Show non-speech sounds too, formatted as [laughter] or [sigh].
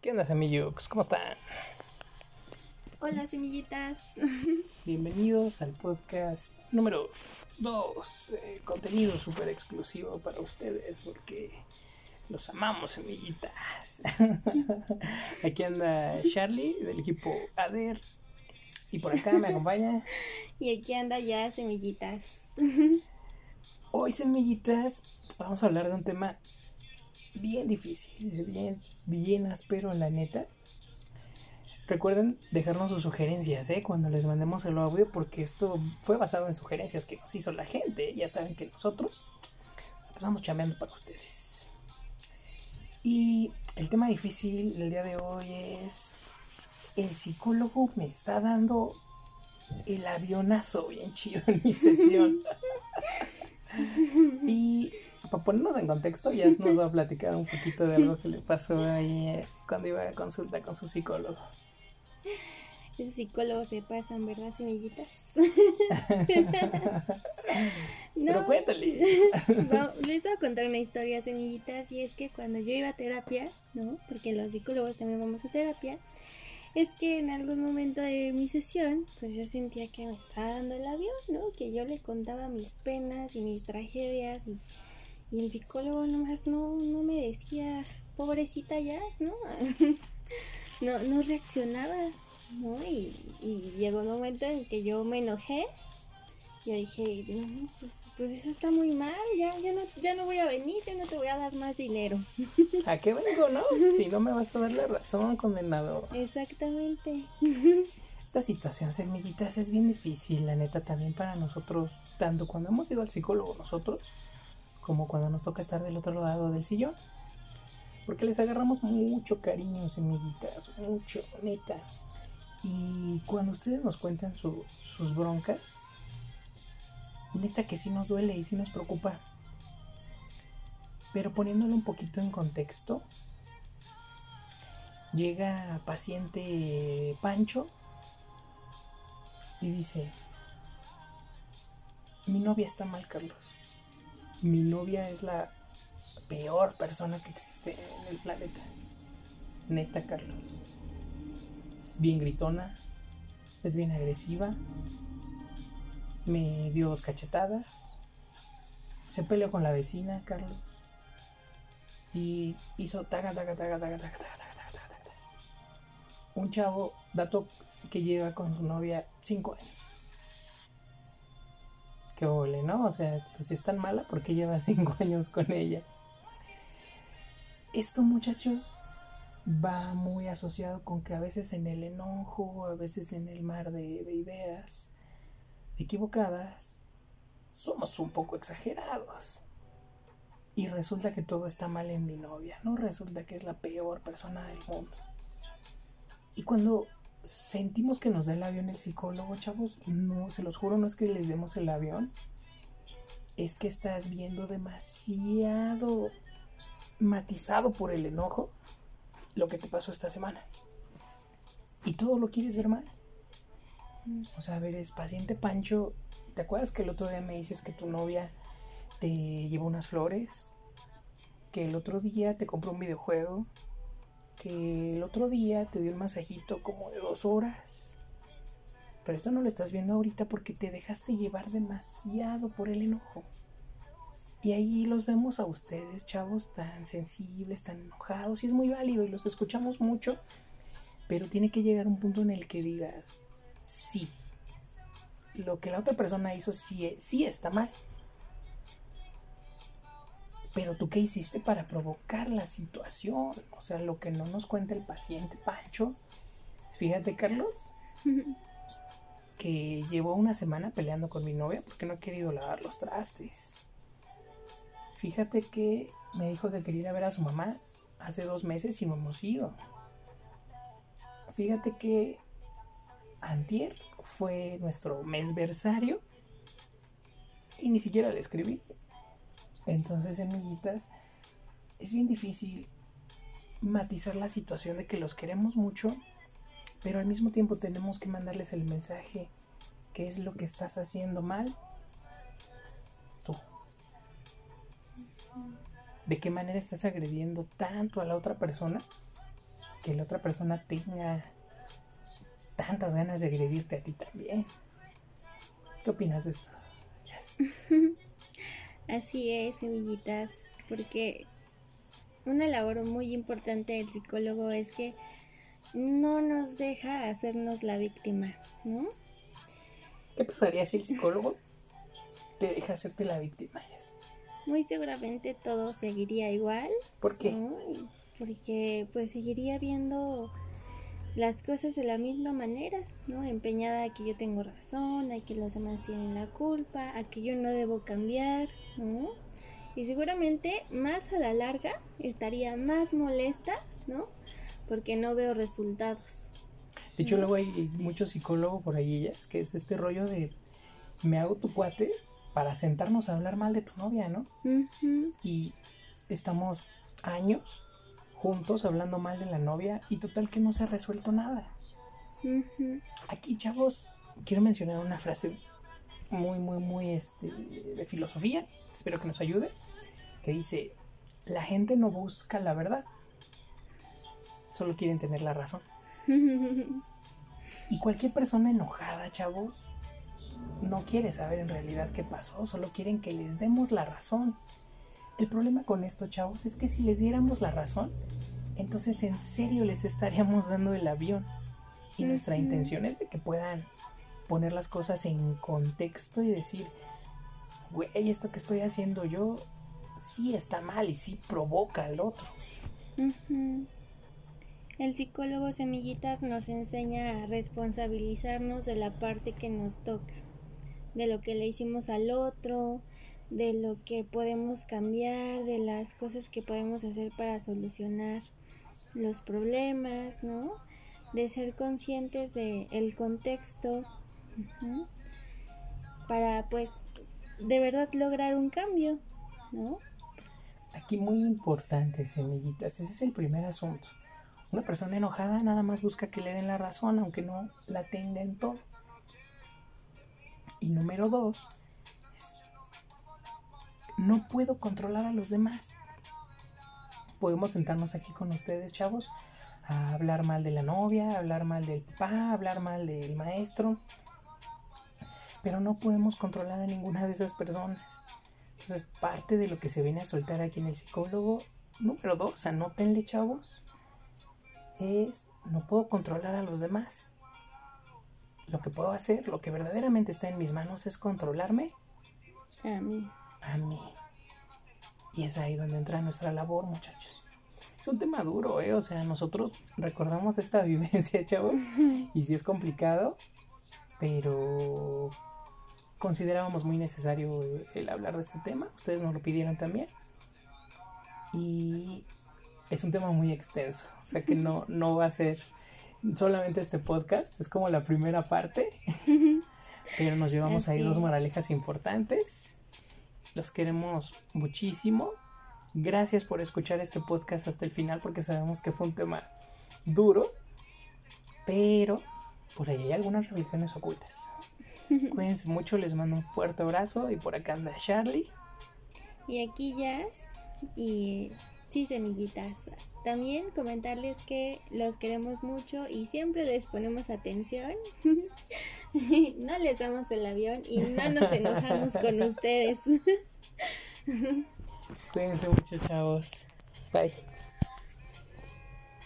¿Qué onda, semillux? ¿Cómo están? Hola, semillitas. [laughs] Bienvenidos al podcast número 2. contenido súper exclusivo para ustedes porque los amamos, semillitas. [laughs] Aquí anda Charlie del equipo ADER. Y por acá me acompaña. Y aquí anda ya, semillitas. [laughs] Hoy, semillitas, vamos a hablar de un tema bien difícil, bien, bien áspero, la neta. Recuerden dejarnos sus sugerencias, ¿eh? Cuando les mandemos el audio, porque esto fue basado en sugerencias que nos hizo la gente. Ya saben que nosotros estamos chambeando para ustedes. Y el tema difícil del día de hoy es... El psicólogo me está dando el avionazo bien chido en mi sesión. [laughs] y para ponernos en contexto, ya nos va a platicar un poquito de algo que le pasó ahí eh, cuando iba a consulta con su psicólogo. Esos psicólogos se pasan, ¿verdad, semillitas? [laughs] Pero cuéntales. [laughs] les voy a contar una historia, semillitas, y es que cuando yo iba a terapia, ¿no? Porque los psicólogos también vamos a terapia, es que en algún momento de mi sesión, pues yo sentía que me estaba dando el avión, ¿no? Que yo le contaba mis penas y mis tragedias y y el psicólogo nomás no, no me decía, pobrecita ya, ¿no? [laughs] no, no reaccionaba, ¿no? Y, llegó un momento en que yo me enojé. Yo dije, no, pues, pues, eso está muy mal, ya, ya, no, ya no voy a venir, ya no te voy a dar más dinero. ¿A [laughs] qué vengo, no? Si no me vas a dar la razón, condenado. Exactamente. [laughs] Esta situación, semillitas, es bien difícil, la neta, también para nosotros, tanto cuando hemos ido al psicólogo nosotros, como cuando nos toca estar del otro lado del sillón. Porque les agarramos mucho cariño, semillitas, mucho, neta. Y cuando ustedes nos cuentan sus broncas, neta que sí nos duele y sí nos preocupa. Pero poniéndolo un poquito en contexto, llega paciente Pancho y dice, mi novia está mal, Carlos mi novia es la peor persona que existe en el planeta. Neta, Carlos. Es bien gritona, es bien agresiva, me dio dos cachetadas, se peleó con la vecina, Carlos, y hizo taga, taga, taga, taga, taga, taga, taga, taga, taga. Un chavo, dato que lleva con su novia cinco años ¿no? O sea, pues si es tan mala, ¿por qué lleva [laughs] cinco años con ella? Esto, muchachos, va muy asociado con que a veces en el enojo, a veces en el mar de, de ideas equivocadas, somos un poco exagerados. Y resulta que todo está mal en mi novia, ¿no? Resulta que es la peor persona del mundo. Y cuando sentimos que nos da el avión el psicólogo, chavos. No, se los juro, no es que les demos el avión. Es que estás viendo demasiado matizado por el enojo lo que te pasó esta semana. Y todo lo quieres ver mal. O sea, a ver, es paciente Pancho. ¿Te acuerdas que el otro día me dices que tu novia te llevó unas flores? Que el otro día te compró un videojuego que el otro día te dio un masajito como de dos horas. Pero eso no lo estás viendo ahorita porque te dejaste llevar demasiado por el enojo. Y ahí los vemos a ustedes, chavos, tan sensibles, tan enojados, y es muy válido y los escuchamos mucho, pero tiene que llegar un punto en el que digas, sí, lo que la otra persona hizo sí, sí está mal. Pero tú qué hiciste para provocar la situación? O sea, lo que no nos cuenta el paciente Pancho. Fíjate, Carlos, que llevó una semana peleando con mi novia porque no ha querido lavar los trastes. Fíjate que me dijo que quería ir a ver a su mamá hace dos meses y no hemos ido. Fíjate que antier fue nuestro mesversario y ni siquiera le escribí. Entonces, semillitas, es bien difícil matizar la situación de que los queremos mucho, pero al mismo tiempo tenemos que mandarles el mensaje, ¿qué es lo que estás haciendo mal? Tú. ¿De qué manera estás agrediendo tanto a la otra persona que la otra persona tenga tantas ganas de agredirte a ti también. ¿Qué opinas de esto? [laughs] Así es, semillitas, porque una labor muy importante del psicólogo es que no nos deja hacernos la víctima, ¿no? ¿Qué pasaría si el psicólogo te deja hacerte la víctima? Muy seguramente todo seguiría igual. ¿Por qué? Porque pues seguiría viendo las cosas de la misma manera, ¿no? Empeñada a que yo tengo razón, a que los demás tienen la culpa, a que yo no debo cambiar, ¿no? Y seguramente más a la larga estaría más molesta, ¿no? Porque no veo resultados. De hecho, luego hay muchos psicólogos por ahí, ellas, que es este rollo de me hago tu cuate para sentarnos a hablar mal de tu novia, ¿no? Y estamos años juntos hablando mal de la novia y total que no se ha resuelto nada. Aquí, chavos, quiero mencionar una frase muy, muy, muy este, de filosofía, espero que nos ayude, que dice, la gente no busca la verdad, solo quieren tener la razón. [laughs] y cualquier persona enojada, chavos, no quiere saber en realidad qué pasó, solo quieren que les demos la razón. El problema con esto, chavos, es que si les diéramos la razón, entonces en serio les estaríamos dando el avión. Y nuestra intención es de que puedan poner las cosas en contexto y decir, güey, esto que estoy haciendo yo sí está mal y sí provoca al otro. El psicólogo Semillitas nos enseña a responsabilizarnos de la parte que nos toca, de lo que le hicimos al otro, de lo que podemos cambiar, de las cosas que podemos hacer para solucionar los problemas, ¿no? De ser conscientes del el contexto para pues de verdad lograr un cambio, ¿no? Aquí muy importante, semillitas, ese es el primer asunto. Una persona enojada nada más busca que le den la razón, aunque no la tenga en todo. Y número dos, no puedo controlar a los demás. Podemos sentarnos aquí con ustedes, chavos, a hablar mal de la novia, a hablar mal del papá, hablar mal del maestro, pero no podemos controlar a ninguna de esas personas. Entonces, parte de lo que se viene a soltar aquí en el psicólogo, número dos, anótenle, chavos, es no puedo controlar a los demás. Lo que puedo hacer, lo que verdaderamente está en mis manos es controlarme a mí. A mí. Y es ahí donde entra nuestra labor, muchachos. Es un tema duro, ¿eh? O sea, nosotros recordamos esta [laughs] vivencia, chavos, y sí es complicado, pero considerábamos muy necesario el hablar de este tema. Ustedes nos lo pidieron también. Y es un tema muy extenso, o sea que no, no va a ser solamente este podcast, es como la primera parte, pero nos llevamos ahí dos moralejas importantes. Los queremos muchísimo. Gracias por escuchar este podcast hasta el final porque sabemos que fue un tema duro, pero por ahí hay algunas religiones ocultas. [laughs] Cuídense mucho, les mando un fuerte abrazo y por acá anda Charlie. Y aquí ya, y Sí, semillitas. También comentarles que los queremos mucho y siempre les ponemos atención. [laughs] [laughs] no les damos el avión y no nos enojamos con [laughs] ustedes. [laughs] Cuídense mucho, chavos. Bye.